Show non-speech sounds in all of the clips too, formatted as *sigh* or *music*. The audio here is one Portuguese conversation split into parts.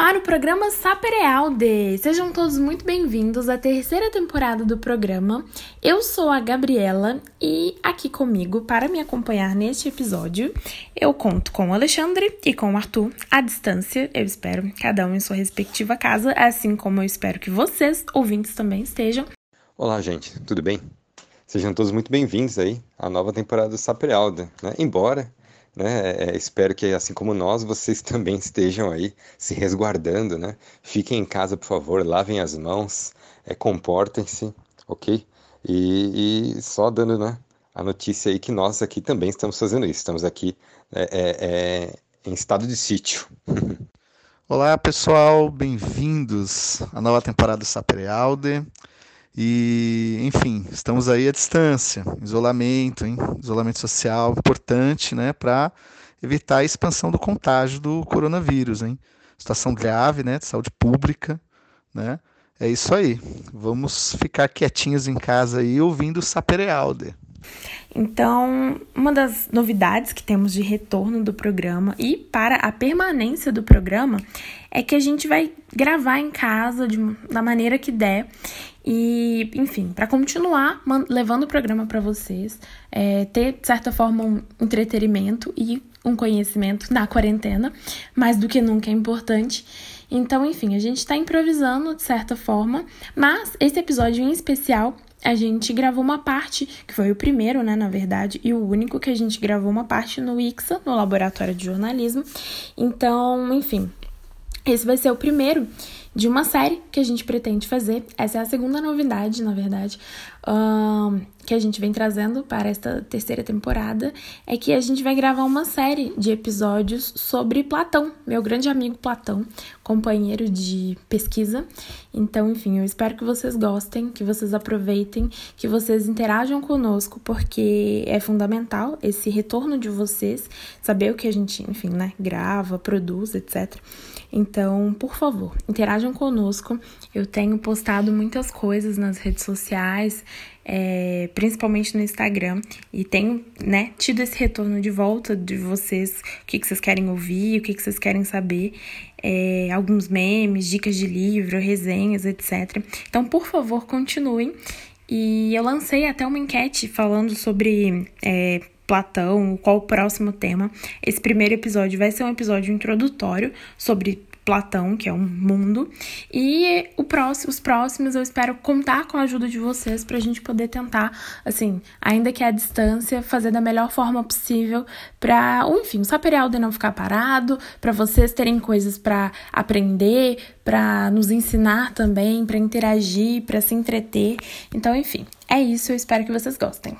ar o programa Saperealde. Sejam todos muito bem-vindos à terceira temporada do programa. Eu sou a Gabriela e aqui comigo para me acompanhar neste episódio, eu conto com o Alexandre e com o Arthur à distância. Eu espero cada um em sua respectiva casa, assim como eu espero que vocês, ouvintes, também estejam. Olá, gente, tudo bem? Sejam todos muito bem-vindos aí à nova temporada do Saperealde, né? Embora né? É, espero que, assim como nós, vocês *laughs* também estejam aí se resguardando, né? Fiquem em casa, por favor, lavem as mãos, é, comportem-se, ok? E, e, só dando né, a notícia aí que nós aqui também estamos fazendo isso, estamos aqui é, é, é em estado de sítio. *laughs* Olá, pessoal, bem-vindos à nova temporada do Saprealde. E, enfim, estamos aí à distância, isolamento, hein? isolamento social importante, né, para evitar a expansão do contágio do coronavírus, hein? Situação grave, né, de saúde pública, né? É isso aí. Vamos ficar quietinhos em casa aí ouvindo o Saperealde. Então, uma das novidades que temos de retorno do programa e para a permanência do programa é que a gente vai gravar em casa de, da maneira que der. E, enfim, para continuar levando o programa para vocês, é, ter, de certa forma, um entretenimento e um conhecimento na quarentena, mais do que nunca é importante. Então, enfim, a gente está improvisando de certa forma, mas esse episódio em especial a gente gravou uma parte, que foi o primeiro, né, na verdade, e o único que a gente gravou uma parte no IXA, no Laboratório de Jornalismo. Então, enfim, esse vai ser o primeiro de uma série que a gente pretende fazer. Essa é a segunda novidade, na verdade, um, que a gente vem trazendo para esta terceira temporada. É que a gente vai gravar uma série de episódios sobre Platão, meu grande amigo Platão, companheiro de pesquisa. Então, enfim, eu espero que vocês gostem, que vocês aproveitem, que vocês interajam conosco, porque é fundamental esse retorno de vocês, saber o que a gente, enfim, né, grava, produz, etc. Então, por favor, interajam conosco. Eu tenho postado muitas coisas nas redes sociais, é, principalmente no Instagram, e tenho né, tido esse retorno de volta de vocês, o que, que vocês querem ouvir, o que, que vocês querem saber, é, alguns memes, dicas de livro, resenhas, etc. Então, por favor, continuem. E eu lancei até uma enquete falando sobre. É, Platão, qual o próximo tema. Esse primeiro episódio vai ser um episódio introdutório sobre Platão, que é um mundo. E próximo, os próximos eu espero contar com a ajuda de vocês para a gente poder tentar, assim, ainda que à distância, fazer da melhor forma possível para, enfim, o Saperialdo não ficar parado, para vocês terem coisas para aprender, para nos ensinar também, para interagir, para se entreter. Então, enfim, é isso. Eu espero que vocês gostem.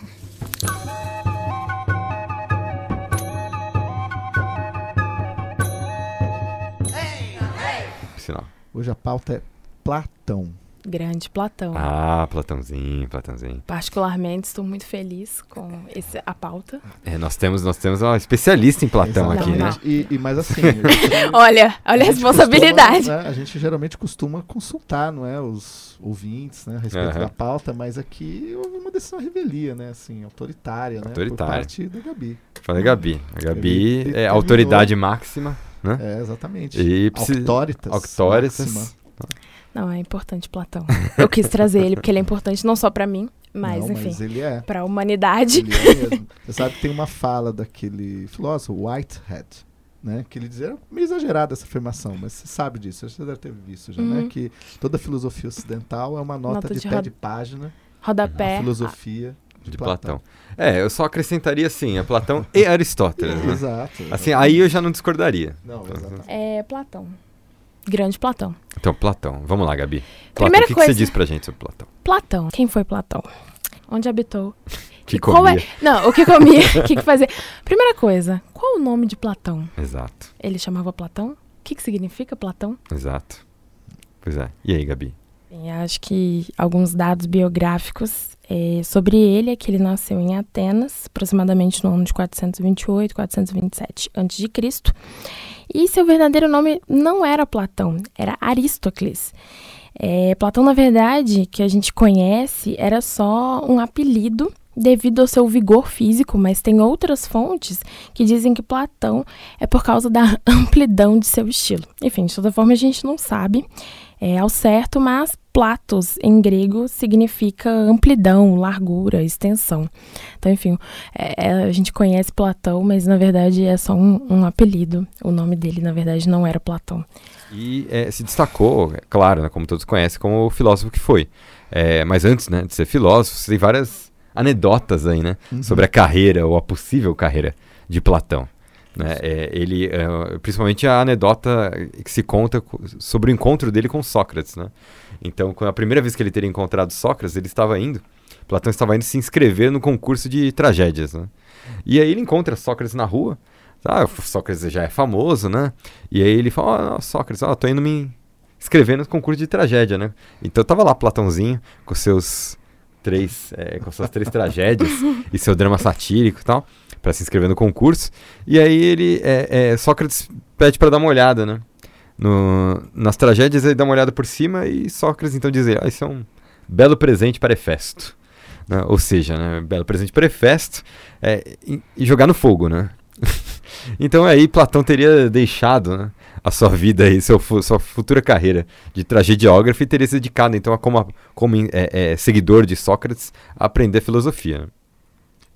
Hoje a pauta é Platão. Grande Platão. Ah, Platãozinho, Platãozinho. Particularmente estou muito feliz com esse, a pauta. É, nós temos, nós temos uma especialista em Platão aqui, né? E, e mais assim. *laughs* olha, olha a, a responsabilidade. Costuma, né, a gente geralmente costuma consultar, não é, os ouvintes, né, a respeito uhum. da pauta, mas aqui houve uma decisão revelia, né, assim, autoritária, autoritária. né, por parte da Gabi. Falei Gabi. A Gabi, Gabi é autoridade máxima. Né? É, exatamente. E. Não, é importante Platão. Eu quis trazer ele porque ele é importante não só para mim, mas não, enfim, é. para a humanidade. Ele é mesmo. Você sabe que tem uma fala daquele filósofo Whitehead, né? Que ele dizia meio exagerada essa afirmação, mas você sabe disso, você deve ter visto já, né? uhum. né? Que toda filosofia ocidental é uma nota, nota de, de pé de página. Rodapé. A filosofia de, de Platão. Platão. É, eu só acrescentaria assim, a Platão *laughs* e Aristóteles. né? Exato. Assim, aí eu já não discordaria. Não, exatamente. É Platão. Grande Platão. Então, Platão. Vamos lá, Gabi. Platão, Primeira o que, coisa... que você diz pra gente sobre Platão? Platão. Quem foi Platão? Onde habitou? *laughs* Que comia. É... Não, o que comia, *laughs* o que, que fazia. Primeira coisa, qual o nome de Platão? Exato. Ele chamava Platão? O que, que significa Platão? Exato. Pois é. E aí, Gabi? Bem, acho que alguns dados biográficos é, sobre ele é que ele nasceu em Atenas, aproximadamente no ano de 428, 427 a.C. E seu verdadeiro nome não era Platão, era Aristócles. É, Platão, na verdade, que a gente conhece, era só um apelido devido ao seu vigor físico, mas tem outras fontes que dizem que Platão é por causa da *laughs* amplidão de seu estilo. Enfim, de toda forma, a gente não sabe é, ao certo, mas platos em grego significa amplidão, largura, extensão. Então, enfim, é, é, a gente conhece Platão, mas na verdade é só um, um, apelido. O nome dele, na verdade, não era Platão. E é, se destacou, é claro, né, como todos conhecem, como o filósofo que foi. É, mas antes né, de ser filósofo, tem várias anedotas aí, né, uhum. sobre a carreira ou a possível carreira de Platão. Né? É, ele, é, principalmente a anedota que se conta sobre o encontro dele com Sócrates. Né? Então, a primeira vez que ele teria encontrado Sócrates, ele estava indo, Platão estava indo se inscrever no concurso de tragédias. Né? E aí ele encontra Sócrates na rua. Ah, Sócrates já é famoso, né? E aí ele fala: oh, Sócrates, ó, oh, tô indo me inscrever no concurso de tragédia, né? Então tava lá Platãozinho com seus três, é, com suas três tragédias e seu drama satírico e tal para se inscrever no concurso. E aí ele, é, é, Sócrates pede para dar uma olhada, né? No, nas tragédias ele dá uma olhada por cima e Sócrates então diz, ah, isso é um belo presente para Hefesto. Né? Ou seja, né, belo presente para Hefesto é, e, e jogar no fogo, né? *laughs* então aí Platão teria deixado né, a sua vida e seu, sua futura carreira de tragediógrafo e teria se dedicado então a como, como é, é, seguidor de Sócrates a aprender filosofia. Né?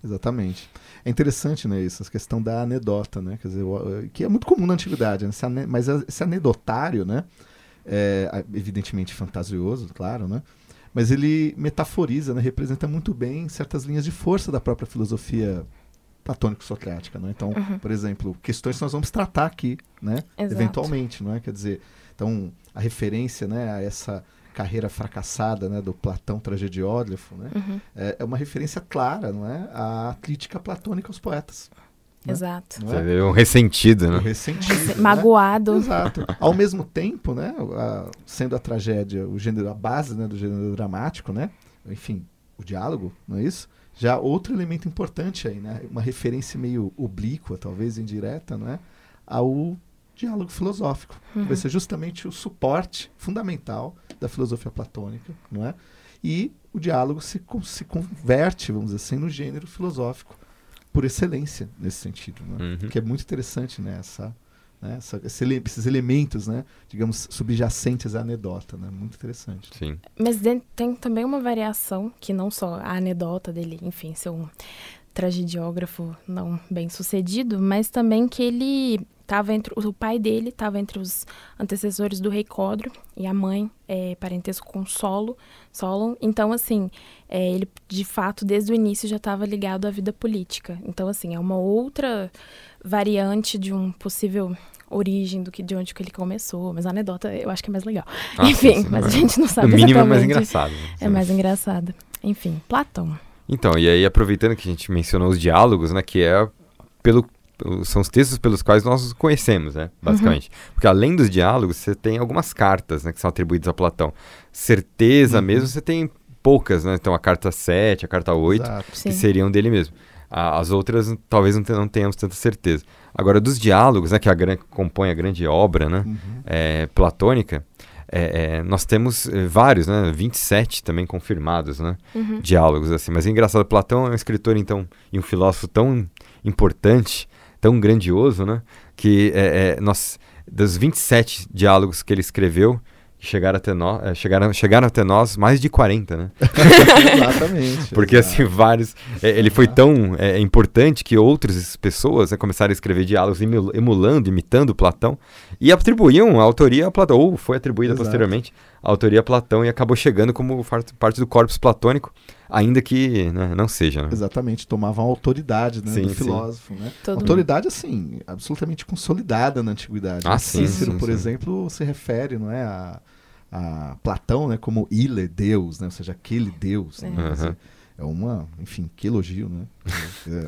Exatamente. É interessante, né, isso, essa questão da anedota, né, quer dizer, que é muito comum na antiguidade, né, mas esse anedotário, né, é evidentemente fantasioso, claro, né, mas ele metaforiza, né, representa muito bem certas linhas de força da própria filosofia platônico-socrática, né? Então, uhum. por exemplo, questões que nós vamos tratar aqui, né? Exato. Eventualmente, não é? Quer dizer, então a referência, né, a essa carreira fracassada né, do Platão tragediógrafo, né, uhum. é, é, uma referência clara não é, à crítica platônica aos poetas. Né? Exato. É? um ressentido, né? Um ressentido. Né? Magoado. Exato. Ao mesmo tempo, né, a, sendo a tragédia o gênero, a base né, do gênero dramático, né, enfim, o diálogo, não é isso? Já outro elemento importante aí, né, uma referência meio oblíqua, talvez indireta, não é, ao diálogo filosófico. Uhum. Vai ser justamente o suporte fundamental da filosofia platônica, não é? E o diálogo se, se converte, vamos dizer assim, no gênero filosófico por excelência nesse sentido, né? uhum. que é muito interessante nessa né, essa, esses elementos, né, digamos, subjacentes à anedota, né, muito interessante. Sim. Mas tem também uma variação que não só a anedota dele, enfim, ser um tragediógrafo não bem sucedido, mas também que ele Tava entre o pai dele estava entre os antecessores do rei Codro e a mãe é parentesco com Solo, Solon. Então assim, é, ele de fato desde o início já estava ligado à vida política. Então assim, é uma outra variante de um possível origem do que de onde que ele começou, mas a anedota eu acho que é mais legal. Ah, Enfim, sim, mas a gente não sabe no mínimo é mais engraçado. É mais engraçado. Enfim, Platão. Então, e aí aproveitando que a gente mencionou os diálogos, né, que é pelo são os textos pelos quais nós conhecemos, né? Basicamente. Uhum. Porque além dos diálogos, você tem algumas cartas, né? Que são atribuídas a Platão. Certeza uhum. mesmo, você tem poucas, né? Então a carta 7, a carta 8, Exato. que Sim. seriam dele mesmo. as outras talvez não, tenhamos tanta certeza. Agora, dos diálogos, né? Que a gran, compõe a grande obra, né? Uhum. É, platônica, é, é, nós temos é, vários, né? 27 também confirmados, né? Uhum. Diálogos, assim. Mas é engraçado, Platão é um escritor, então, e um filósofo tão importante tão grandioso, né? Que é, é, nós, dos 27 diálogos que ele escreveu, chegaram até nós, é, chegaram, chegaram até nós mais de 40, né? *laughs* Exatamente. Porque exatamente. assim, vários. É, ele foi tão é, importante que outras pessoas né, começaram a escrever diálogos emulando, imitando Platão, e atribuíam a autoria a Platão, ou foi atribuída Exato. posteriormente a autoria a Platão e acabou chegando como parte do corpus platônico ainda que né, não seja. Né? Exatamente, tomavam autoridade né, sim, do filósofo. Né? autoridade, assim, absolutamente consolidada na antiguidade. Ah, Cícero, sim, por sim. exemplo, se refere não é, a, a Platão né, como ile Deus, né? ou seja, aquele Deus. Né? Uhum. É uma, enfim, que elogio, né?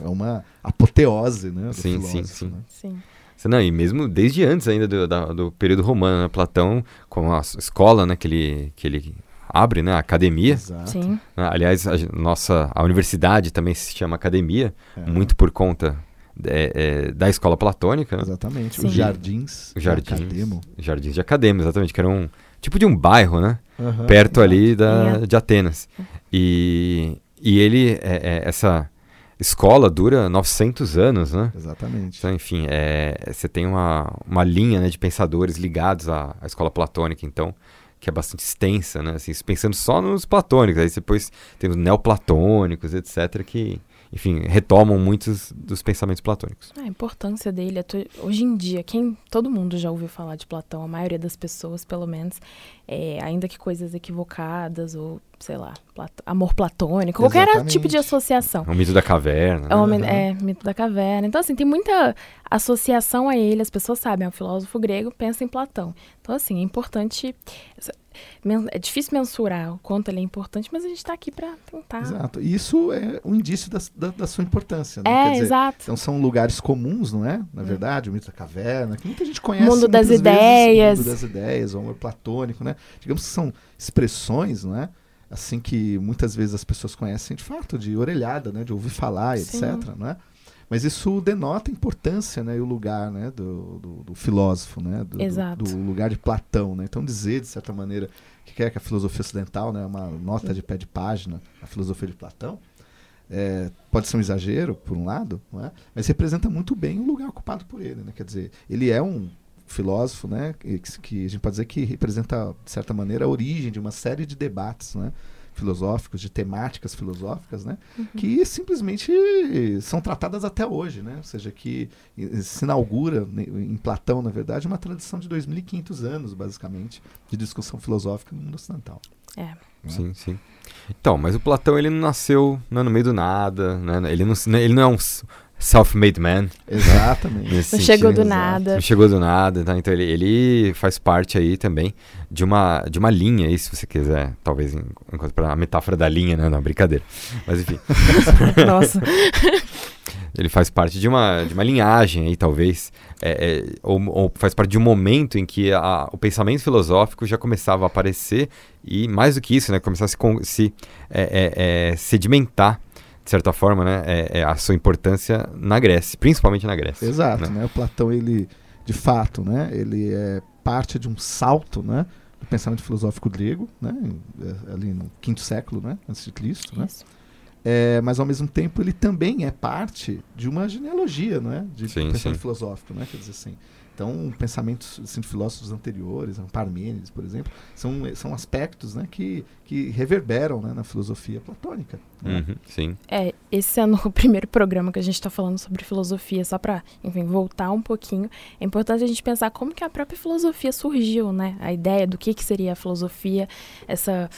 É uma apoteose, né? Do sim, sim, sim. Né? sim. Não, e mesmo desde antes ainda do, da, do período romano, né? Platão, com a escola né, que, ele, que ele abre, né? A academia. Exato. Sim. Ah, aliás, a nossa a universidade também se chama academia, é. muito por conta é, é, da escola platônica. Né? Exatamente. Sim. Os jardins. Os jardins. De Academo. Jardins de Academo, exatamente, que era um tipo de um bairro, né? Uhum, Perto ali da, de Atenas. E, e ele, é, é, essa escola dura 900 anos, né? Exatamente. Então, enfim, é, você tem uma, uma linha né, de pensadores ligados à, à escola platônica, então, que é bastante extensa, né? Assim, pensando só nos platônicos, aí depois tem os neoplatônicos, etc., que enfim, retomam muitos dos pensamentos platônicos. A importância dele, hoje em dia, quem todo mundo já ouviu falar de Platão, a maioria das pessoas, pelo menos, é, ainda que coisas equivocadas ou, sei lá, amor platônico, Exatamente. qualquer tipo de associação. O mito da caverna. Né? É, é, mito da caverna. Então, assim, tem muita associação a ele, as pessoas sabem, é um filósofo grego, pensa em Platão. Então, assim, é importante é difícil mensurar o quanto ele é importante, mas a gente está aqui para tentar. Exato. E isso é um indício da, da, da sua importância. Né? É, dizer, exato. Então são lugares comuns, não é? Na é. verdade, o mito da caverna, que muita gente conhece. Mundo das ideias. o mundo das ideias, o amor platônico, né? Digamos que são expressões, não é? Assim que muitas vezes as pessoas conhecem de fato, de orelhada, né? De ouvir falar, Sim. etc. Não é? Mas isso denota a importância né, e o lugar né, do, do, do filósofo, né, do, Exato. do, lugar de Platão. Né? Então, dizer, de certa maneira, que é que a filosofia ocidental, né, uma nota de pé de página, a filosofia de Platão, é, pode ser um exagero, por um lado, é? mas representa muito bem o lugar ocupado por ele. Né? Quer dizer, ele é um filósofo né, que, que a gente pode dizer que representa, de certa maneira, a origem de uma série de debates. Né? Filosóficos, de temáticas filosóficas, né? Uhum. Que simplesmente são tratadas até hoje, né? Ou seja, que se inaugura né, em Platão, na verdade, uma tradição de 2.500 anos, basicamente, de discussão filosófica no mundo ocidental. É. Né? Sim, sim. Então, mas o Platão ele não nasceu não, no meio do nada, né? Ele não, ele não é um self-made man. Exatamente. *laughs* Não chegou do nada. Não chegou do nada, tá? Então ele, ele faz parte aí também de uma, de uma linha aí, se você quiser, talvez enquanto para a metáfora da linha, né? Não, brincadeira. Mas enfim. *laughs* Nossa. *laughs* ele faz parte de uma, de uma linhagem aí, talvez, é, é, ou, ou, faz parte de um momento em que a, o pensamento filosófico já começava a aparecer e, mais do que isso, né, começava a se, se é, é, é sedimentar de certa forma, né, é, é, a sua importância na Grécia, principalmente na Grécia. Exato, né? né? O Platão, ele, de fato, né, ele é parte de um salto, né, do pensamento filosófico grego, né, é, ali no quinto século, né, antes de Cristo, né? É, mas ao mesmo tempo ele também é parte de uma genealogia, não é, de sim, pensamento sim. filosófico, né? Quer dizer assim, então, pensamentos assim, de filósofos anteriores, Parmênides, por exemplo, são, são aspectos né, que, que reverberam né, na filosofia platônica. Né? Uhum, sim. É, esse é o *laughs* primeiro programa que a gente está falando sobre filosofia, só para, enfim, voltar um pouquinho. É importante a gente pensar como que a própria filosofia surgiu, né? A ideia do que, que seria a filosofia, essa...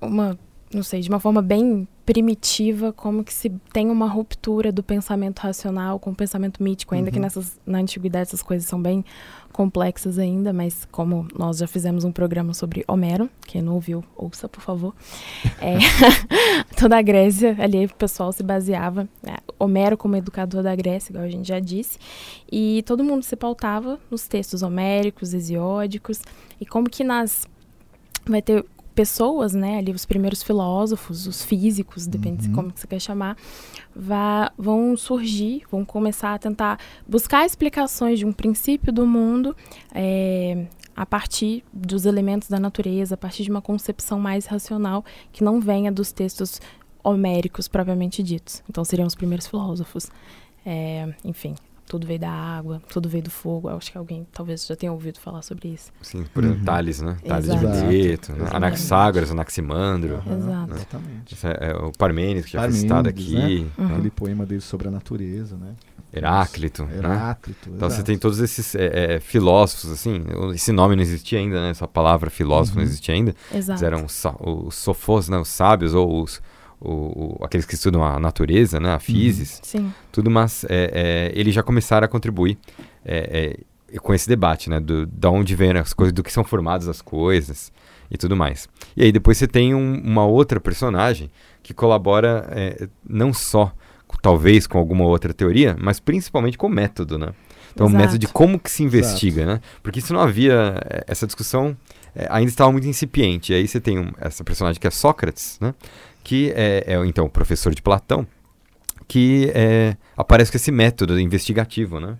uma não sei, de uma forma bem primitiva, como que se tem uma ruptura do pensamento racional com o pensamento mítico, ainda uhum. que nessas, na antiguidade essas coisas são bem complexas ainda, mas como nós já fizemos um programa sobre Homero, quem não ouviu, ouça, por favor. É, *laughs* toda a Grécia, ali o pessoal se baseava, é, Homero como educador da Grécia, igual a gente já disse, e todo mundo se pautava nos textos homéricos, hesiódicos, e como que nas vai ter pessoas, né, ali os primeiros filósofos, os físicos, depende uhum. de como você quer chamar, vá, vão surgir, vão começar a tentar buscar explicações de um princípio do mundo é, a partir dos elementos da natureza, a partir de uma concepção mais racional que não venha dos textos homéricos propriamente ditos. Então seriam os primeiros filósofos. É, enfim, tudo veio da água, tudo veio do fogo. Eu acho que alguém talvez já tenha ouvido falar sobre isso. Sim, por uhum. Tales, né? Tales Exato. de Mileto, né? Anaxágoras, Anaximandro. Uhum. Exato. Né? Exatamente. É, é, o Parmênides, que já foi citado aqui. Né? Uhum. Aquele poema dele sobre a natureza, né? Heráclito, né? Heráclito, Então você tem todos esses é, é, filósofos, assim, esse nome não existia ainda, né? Essa palavra filósofo não uhum. existia ainda. Exato. Eram os sofós, né? Os sábios ou os o, o, aqueles que estudam a natureza, né, a physis, Sim. tudo, mas é, é, eles já começaram a contribuir é, é, com esse debate, né, do, da onde vêm as coisas, do que são formadas as coisas e tudo mais. E aí depois você tem um, uma outra personagem que colabora é, não só, talvez, com alguma outra teoria, mas principalmente com o método, né? Então, Exato. o método de como que se investiga, Exato. né? Porque se não havia é, essa discussão, ainda estava muito incipiente. E aí você tem um, essa personagem que é Sócrates, né? Que é, é então o professor de Platão, que é, aparece com esse método investigativo, né?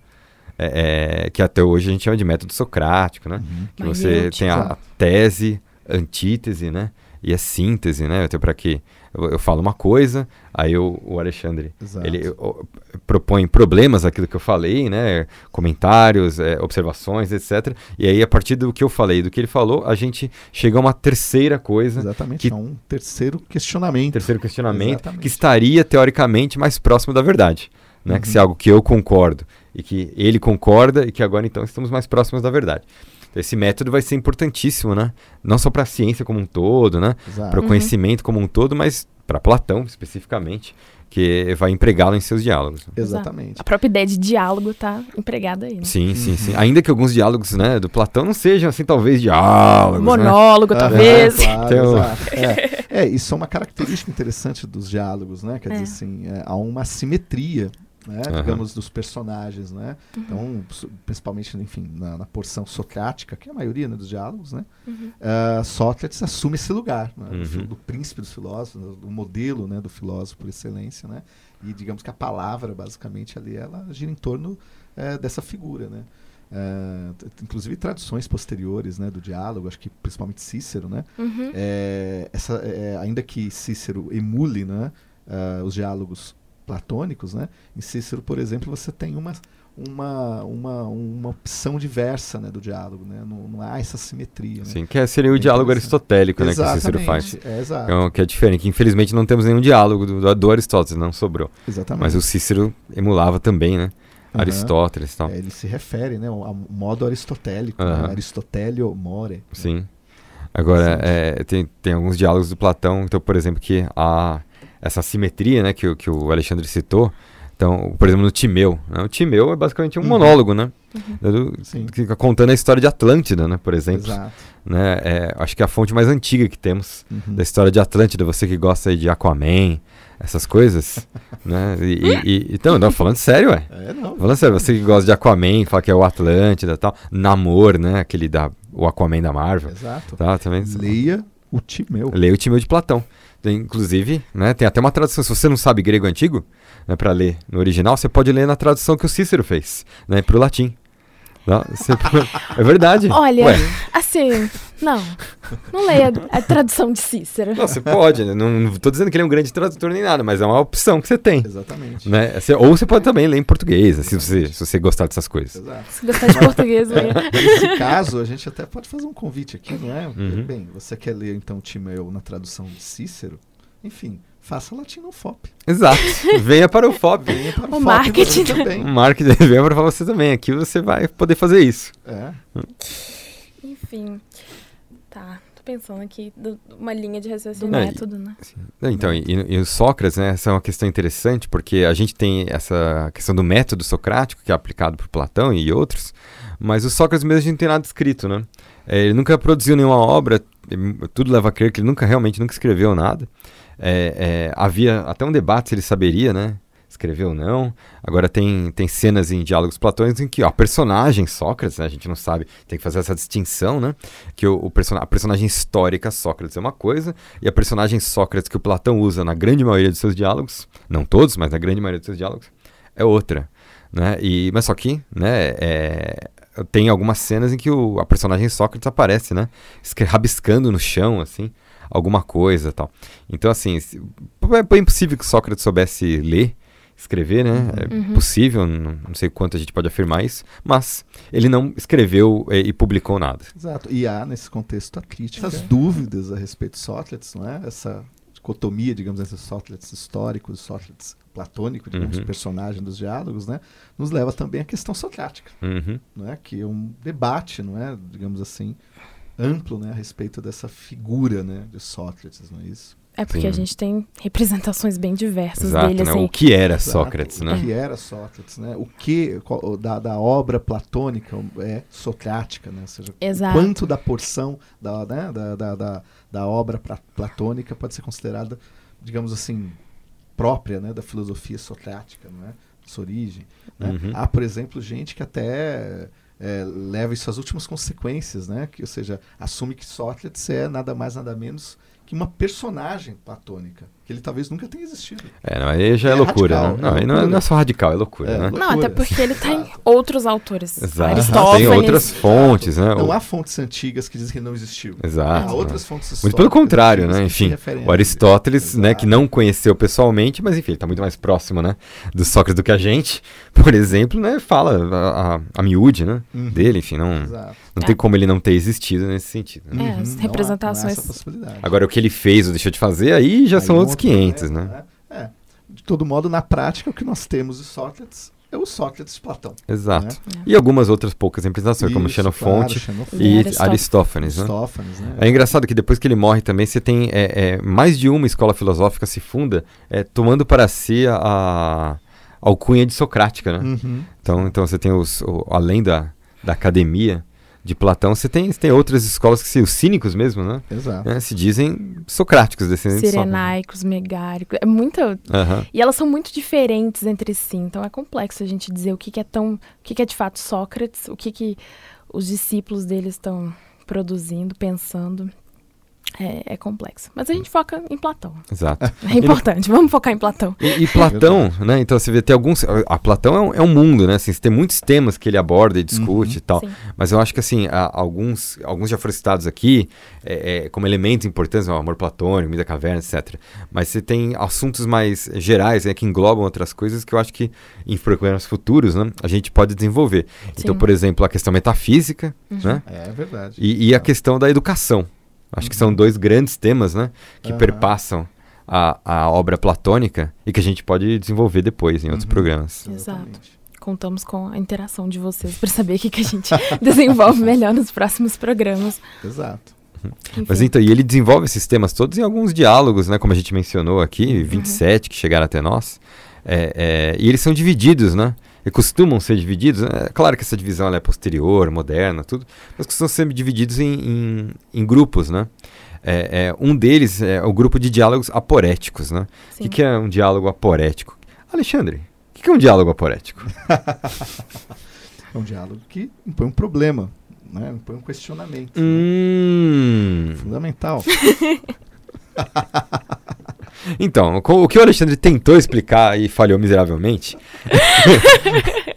É, é, que até hoje a gente chama de método socrático, né? Uhum. Que você tem a, a, tese, antítese, né? e é síntese, né? Até para que eu, eu, falo uma coisa, aí eu, o Alexandre Exato. ele eu, propõe problemas aquilo que eu falei, né? Comentários, é, observações, etc. E aí a partir do que eu falei, do que ele falou, a gente chega a uma terceira coisa. Exatamente. Que, um terceiro questionamento. Terceiro questionamento Exatamente. que estaria teoricamente mais próximo da verdade, né? Uhum. Que se é algo que eu concordo e que ele concorda e que agora então estamos mais próximos da verdade. Esse método vai ser importantíssimo, né? Não só para a ciência como um todo, né? Para o uhum. conhecimento como um todo, mas para Platão especificamente, que vai empregá-lo em seus diálogos. Exatamente. A própria ideia de diálogo está empregada aí. Né? Sim, sim, sim. Ainda que alguns diálogos, né, do Platão não sejam assim, talvez diálogos. Né? Monólogo, né? talvez. É, claro, *laughs* então... *laughs* é, é, isso é uma característica interessante dos diálogos, né? Quer é. dizer assim, é, há uma simetria né, uhum. digamos, dos personagens, né? Uhum. Então, principalmente, enfim, na, na, porção socrática, que é a maioria né, dos diálogos, né? Uhum. Uh, Sócrates assume esse lugar, né, do, uhum. do, príncipe dos filósofos, do modelo, né, do filósofo por excelência, né? E digamos que a palavra, basicamente, ali, ela gira em torno uh, dessa figura, né? Uh, inclusive traduções posteriores né, do diálogo, acho que principalmente Cícero, né? Uhum. É, essa, é, ainda que Cícero emule né, uh, os diálogos platônicos, né? Em Cícero, por exemplo, você tem uma, uma, uma, uma opção diversa né, do diálogo, né? Não, não há essa simetria. Né? Sim, que é, seria o diálogo aristotélico, né, que o Cícero faz. É, exato. É, que é diferente, que infelizmente não temos nenhum diálogo do, do Aristóteles, não sobrou. Exatamente. Mas o Cícero emulava também, né? Uhum. Aristóteles e tal. É, ele se refere, né, ao modo aristotélico, uhum. né? Aristotélio more. Sim. Agora, é, tem, tem alguns diálogos do Platão, então, por exemplo, que a essa simetria, né, que, que o Alexandre citou. Então, por exemplo, no Timeu. Né? O Timeu é basicamente um uhum. monólogo, né? Uhum. que fica contando a história de Atlântida, né, por exemplo. Exato. Né? É, acho que é a fonte mais antiga que temos uhum. da história de Atlântida. Você que gosta de Aquaman, essas coisas, *laughs* né? E, e, e, então, não, falando sério, ué. É, não. Falando sério, você que gosta de Aquaman, fala que é o Atlântida e tal. Namor, né? Aquele da... O Aquaman da Marvel. Exato. Tá, também. Leia o Timeu. Leia o Timeu de Platão. Tem, inclusive, né, tem até uma tradução. Se você não sabe grego antigo, né, para ler no original, você pode ler na tradução que o Cícero fez, né, para o latim. Não, é verdade. Olha, Ué. assim, não. Não leia a tradução de Cícero. Não, você pode, né? Não, não tô dizendo que ele é um grande tradutor nem nada, mas é uma opção que você tem. Exatamente. Né? Você, ou você pode também ler em português, assim, se, você, se você gostar dessas coisas. Exato. Se gostar de português, leia. *laughs* Nesse caso, a gente até pode fazer um convite aqui, não é? Uhum. Bem, você quer ler então o Timeu na tradução de Cícero? Enfim, faça latim no FOP. Exato. Venha para o FOP. Venha para o, o FOP marketing também. O marketing *laughs* venha para você também. Aqui você vai poder fazer isso. É. Enfim. Tá. Tô pensando aqui uma linha de raciocínio Não, método, né? Então, e, e, o Sócrates, né? Essa é uma questão interessante, porque a gente tem essa questão do método socrático, que é aplicado por Platão e outros, mas o Sócrates mesmo a gente não tem nada escrito, né? É, ele nunca produziu nenhuma obra, tudo leva a crer que ele nunca realmente nunca escreveu nada. É, é, havia até um debate se ele saberia, né? Escrever ou não. Agora tem, tem cenas em diálogos platônicos em que ó, a personagem Sócrates, né, a gente não sabe, tem que fazer essa distinção, né? Que o, o person a personagem histórica Sócrates é uma coisa, e a personagem Sócrates que o Platão usa na grande maioria dos seus diálogos, não todos, mas na grande maioria dos seus diálogos, é outra. Né? E, mas só que né, é, tem algumas cenas em que o, a personagem Sócrates aparece, né? Rabiscando no chão, assim, alguma coisa tal. Então, assim, é impossível que Sócrates soubesse ler, escrever, né? É uhum. possível, não, não, sei quanto a gente pode afirmar isso, mas ele não escreveu e, e publicou nada. Exato. E há, nesse contexto, a crítica, as dúvidas a respeito de Sócrates, não é? Essa dicotomia, digamos, entre Sócrates histórico e Sócrates platônico, digamos, uhum. personagem dos diálogos, né, nos leva também à questão socrática, uhum. não é? que é um debate, não é, digamos assim, amplo, né, a respeito dessa figura, né, de Sócrates, não é isso? É porque Sim. a gente tem representações bem diversas Exato, dele, né? assim. O que era Sócrates, Exato, né? O que era Sócrates, né? O que da, da obra platônica é socrática, né? Ou seja, Exato. quanto da porção da, né? da, da, da, da obra platônica pode ser considerada, digamos assim, própria né, da filosofia socrática, não é? sua origem. Né? Uhum. Há, por exemplo, gente que até é, leva isso às últimas consequências, né? que, ou seja, assume que Sócrates é nada mais, nada menos que uma personagem platônica ele talvez nunca tenha existido. É, não, aí já é, é loucura, radical, né? Não, é não, é, não, é, só radical, é loucura, é, né? Loucura. Não, até porque ele tá em outros autores. Exato. Aristófanes. Tem outras fontes, né? Não há fontes antigas que dizem que ele não existiu. Exato. Há outras fontes históricas. Muito pelo contrário, né? Enfim, o Aristóteles, né, que não conheceu pessoalmente, mas enfim, ele tá muito mais próximo, né, do Sócrates do que a gente, *laughs* por exemplo, né, fala a, a, a miúde, né, uhum. dele, enfim, não, não tem como ele não ter existido nesse sentido. Né? É, as representações. Agora, o que ele fez ou deixou de fazer, aí já aí são outros 500, né? né? É. De todo modo, na prática, o que nós temos de Sócrates é o Sócrates de Platão. Exato. Né? E algumas outras poucas representações, como Xenofonte claro, e Aristófanes. Né? Aristófanes né? É engraçado que depois que ele morre também, você tem é, é, mais de uma escola filosófica se funda é, tomando para si a, a alcunha de socrática. Né? Uhum. Então, então você tem os, o, além da, da academia, de Platão, você tem, você tem outras escolas que se, os cínicos mesmo, né? Exato. Né, se dizem socráticos, descendentes Sirenaicos, megáricos. É muita. Uhum. E elas são muito diferentes entre si. Então é complexo a gente dizer o que, que é tão. O que, que é de fato Sócrates, o que, que os discípulos deles estão produzindo, pensando. É, é, complexo. Mas a gente foca em Platão. Exato. *laughs* É importante, vamos focar em Platão. E, e Platão, né? Então você vê, tem alguns. A Platão é um, é um mundo, né? Assim, você tem muitos temas que ele aborda e discute uhum. e tal. Sim. Mas eu acho que assim, há, alguns, alguns já foram citados aqui é, é, como elementos importantes, o amor platônico, da caverna, etc. Mas você tem assuntos mais gerais, né, que englobam outras coisas que eu acho que em programas futuros, né, a gente pode desenvolver. Então, Sim. Então, por exemplo, a questão metafísica, uhum. né? É verdade. E, e a questão da educação. Acho que são dois grandes temas, né? Que uhum. perpassam a, a obra platônica e que a gente pode desenvolver depois em outros uhum. programas. Exato. Contamos com a interação de vocês para saber o que, que a gente *laughs* desenvolve melhor nos próximos programas. Exato. Uhum. Mas então, e ele desenvolve esses temas todos em alguns diálogos, né? Como a gente mencionou aqui, 27 uhum. que chegaram até nós. É, é, e eles são divididos, né? E costumam ser divididos. É claro que essa divisão é posterior, moderna, tudo, mas costumam ser divididos em, em, em grupos, né? É, é, um deles é o grupo de diálogos aporéticos, né? O que, que, é um diálogo aporético? Alexandre, o que, que é um diálogo aporético? *laughs* é um diálogo que impõe um problema, né? impõe um questionamento. Hum. Né? Fundamental. *laughs* Então, o que o Alexandre tentou explicar e falhou miseravelmente *laughs*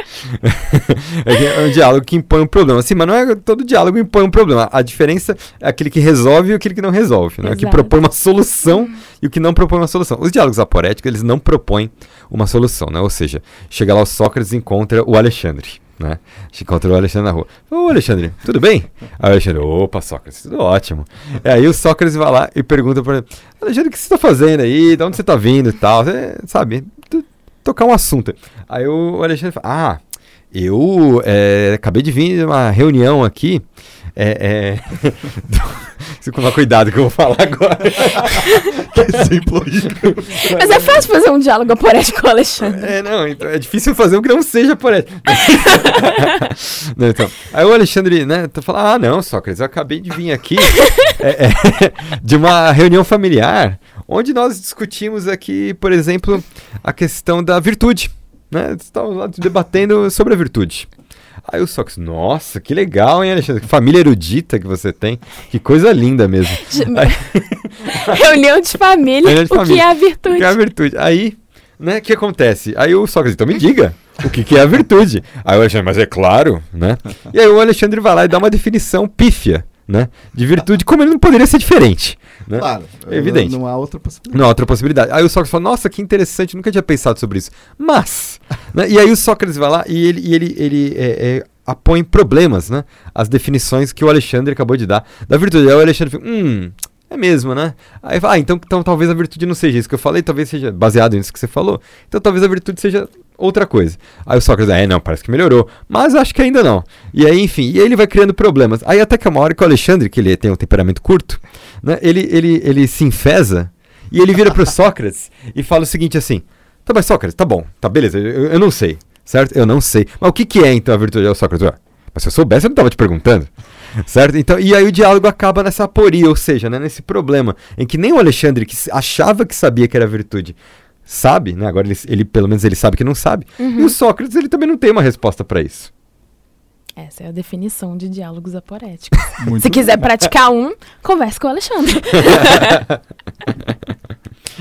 é, é um diálogo que impõe um problema. Sim, mas não é todo diálogo impõe um problema. A diferença é aquele que resolve e aquele que não resolve. Né? O que propõe uma solução e o que não propõe uma solução. Os diálogos aporéticos, eles não propõem uma solução. Né? Ou seja, chega lá o Sócrates e encontra o Alexandre né? Encontrou o Alexandre na rua. Ô, Alexandre, tudo bem? Aí o Alexandre, opa, Sócrates, tudo ótimo. E aí o Sócrates vai lá e pergunta para ele, Alexandre, o que você está fazendo aí? De onde você está vindo e tal? Você, sabe, tocar um assunto. Aí o Alexandre fala, ah, eu é, acabei de vir de uma reunião aqui é, é... *laughs* Tomar cuidado que eu vou falar agora. *laughs* que exemplo horrível. Mas é fácil fazer um diálogo aporético com o Alexandre. É, não, então é difícil fazer um que não seja aporético. *laughs* não, então, aí o Alexandre, né, tá falando, ah, não, Sócrates, eu acabei de vir aqui é, é, de uma reunião familiar, onde nós discutimos aqui, por exemplo, a questão da virtude. Né? Estávamos lá debatendo sobre a virtude. Aí o Sox, nossa, que legal, hein, Alexandre? Que família erudita que você tem. Que coisa linda mesmo. *laughs* *laughs* Reunião de família, Reunião de o família. que é a virtude? O que é a virtude? Aí, né, o que acontece? Aí o Sócrates, então me diga, o que, que é a virtude? Aí o Alexandre, mas é claro, né? E aí o Alexandre vai lá e dá uma definição pífia, né? De virtude, como ele não poderia ser diferente. Né? Claro. É evidente. Não, não, há outra possibilidade. Não há outra possibilidade. Aí o Sócrates fala, nossa, que interessante, nunca tinha pensado sobre isso. Mas? E aí o Sócrates vai lá e ele, e ele, ele é, é, apõe problemas, né? As definições que o Alexandre acabou de dar da virtude. Aí o Alexandre fica, hum, é mesmo, né? Aí fala, ah, então, então talvez a virtude não seja isso que eu falei, talvez seja baseado nisso que você falou. Então talvez a virtude seja outra coisa. Aí o Sócrates, é, não, parece que melhorou. Mas acho que ainda não. E aí, enfim, e aí ele vai criando problemas. Aí até que uma hora que o Alexandre, que ele tem um temperamento curto, né? Ele, ele, ele se enfesa e ele vira pro *laughs* Sócrates e fala o seguinte assim: Tá, mas Sócrates, tá bom, tá beleza, eu, eu não sei, certo? Eu não sei. Mas o que, que é então a virtude? O Sócrates, mas se eu soubesse, eu não tava te perguntando. certo? Então, e aí o diálogo acaba nessa aporia, ou seja, né, nesse problema, em que nem o Alexandre, que achava que sabia que era virtude, sabe, né? Agora ele, ele pelo menos ele sabe que não sabe. Uhum. E o Sócrates, ele também não tem uma resposta para isso. Essa é a definição de diálogos aporéticos. Muito Se quiser praticar um, converse com o Alexandre. *laughs* *laughs*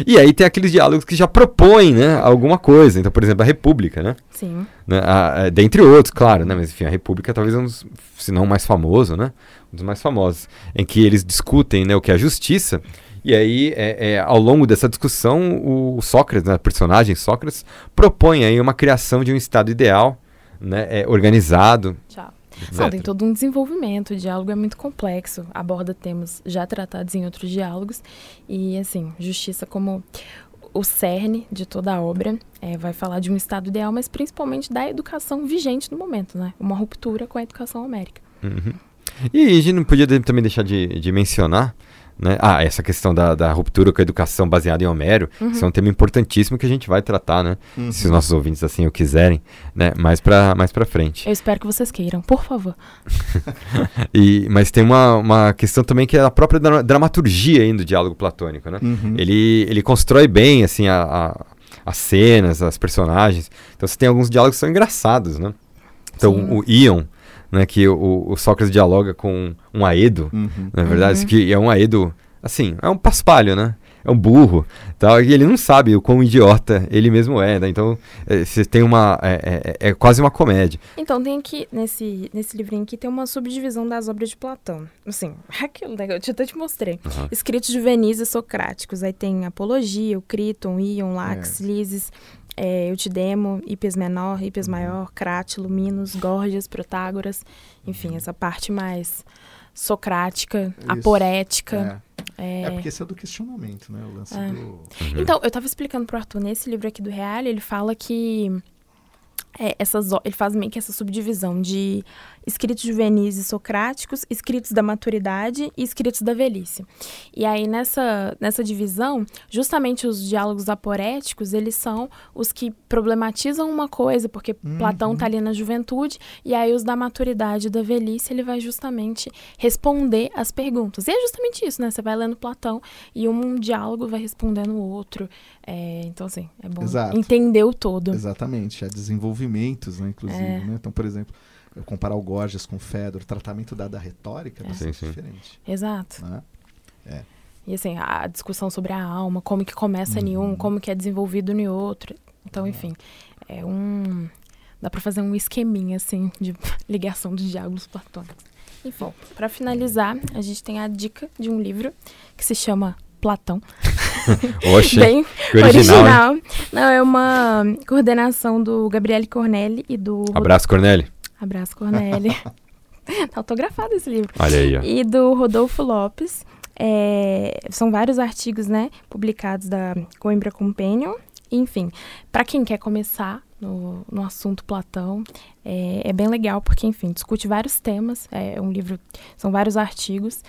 e aí tem aqueles diálogos que já propõem, né, alguma coisa. Então, por exemplo, a República, né? Sim. Né, a, a, dentre outros, claro, né? Mas enfim, a República é talvez um dos, se não o mais famoso, né? Um dos mais famosos. Em que eles discutem né, o que é a justiça. E aí, é, é, ao longo dessa discussão, o Sócrates, né, personagem Sócrates, propõe aí uma criação de um estado ideal né, é, organizado. Tchau. Não, tem todo um desenvolvimento, o diálogo é muito complexo, aborda temas já tratados em outros diálogos e, assim, justiça como o cerne de toda a obra, é, vai falar de um estado ideal, mas principalmente da educação vigente no momento, né? Uma ruptura com a educação américa. Uhum. E a gente não podia também deixar de, de mencionar né? Ah, essa questão da, da, ruptura com a educação baseada em Homero, uhum. isso é um tema importantíssimo que a gente vai tratar, né? Uhum. Se os nossos ouvintes assim o quiserem, né? Mais para mais pra frente. Eu espero que vocês queiram, por favor. *laughs* e, mas tem uma, uma questão também que é a própria dra dramaturgia aí do diálogo platônico, né? Uhum. Ele, ele constrói bem, assim, a, a, as cenas, as personagens. Então você tem alguns diálogos que são engraçados, né? Então Sim. o Ion, né, que o, o, Sócrates dialoga com um Aedo, uhum. na é verdade, uhum. que é um Aedo, assim, é um paspalho, né? É um burro, tal, e ele não sabe o quão idiota ele mesmo é, né? Então, é, você tem uma... É, é, é, quase uma comédia. Então, tem aqui, nesse, nesse livrinho aqui, tem uma subdivisão das obras de Platão. Assim, *laughs* aquilo, né? Eu até te mostrei. Uhum. Escritos juvenis e socráticos. Aí tem Apologia, o Criton, Ion, Lax, é. Lises é, Eutidemo, Hipes menor, Hipes uhum. maior, Crátilo, Minos, Gorgias, Protágoras, enfim, uhum. essa parte mais socrática, Isso. aporética. É. É... é. porque esse é do questionamento, né? O lance é. do... Uhum. Então, eu estava explicando pro Arthur, nesse livro aqui do Real, ele fala que é, essas, ele faz meio que essa subdivisão de escritos juvenis e socráticos, escritos da maturidade e escritos da velhice. E aí, nessa, nessa divisão, justamente os diálogos aporéticos, eles são os que problematizam uma coisa, porque uhum. Platão está ali na juventude, e aí os da maturidade e da velhice, ele vai justamente responder as perguntas. E é justamente isso, né? Você vai lendo Platão e um diálogo vai respondendo o outro. É, então, assim, é bom Exato. entender o todo. Exatamente. Há desenvolvimentos, né, inclusive. É. Né? Então, por exemplo, comparar o Gorgias com o Fedor, o tratamento da, da retórica é bastante sim, sim. diferente. Exato. Né? É. E assim, a discussão sobre a alma, como que começa uhum. em um, como que é desenvolvido em outro. Então, enfim, é um... Dá para fazer um esqueminha, assim, de *laughs* ligação dos diálogos platônicos. Enfim, para finalizar, a gente tem a dica de um livro que se chama Platão. *laughs* *laughs* Oxe, Bem original. original. Não, é uma coordenação do Gabriele Cornelli e do... Abraço, Cornelli. Abraço, Corneli. *laughs* tá autografado esse livro. Olha aí, ó. E do Rodolfo Lopes. É, são vários artigos, né, publicados da Coimbra Companion. Enfim, para quem quer começar no, no assunto Platão, é, é, bem legal, porque, enfim, discute vários temas. É um livro, são vários artigos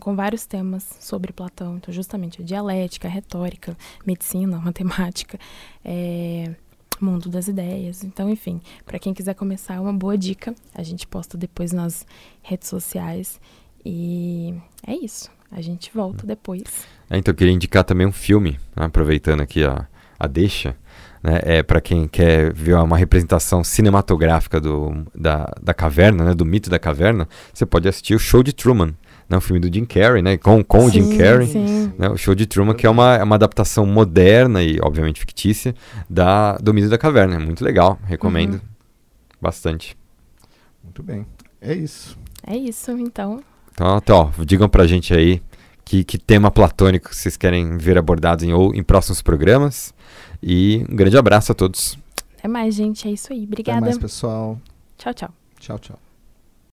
com vários temas sobre Platão. Então, justamente a dialética, retórica, medicina, *laughs* matemática. É, mundo das ideias. Então, enfim, para quem quiser começar, é uma boa dica. A gente posta depois nas redes sociais. E é isso. A gente volta depois. É, então, eu queria indicar também um filme, né, aproveitando aqui a, a deixa. Né, é para quem quer ver uma representação cinematográfica do, da, da caverna, né, do mito da caverna, você pode assistir o Show de Truman, né, o filme do Jim Carrey, né, com, com sim, o Jim Carrey, né, o Show de Truman, que é uma, é uma adaptação moderna e, obviamente, fictícia da, do Mito da Caverna. É muito legal, recomendo uhum. bastante. Muito bem, é isso. É isso, então. Então, então ó, digam pra gente aí que, que tema platônico vocês querem ver abordado em, ou em próximos programas. E um grande abraço a todos. Até mais, gente. É isso aí. Obrigada. Até mais, pessoal. Tchau, tchau. Tchau, tchau.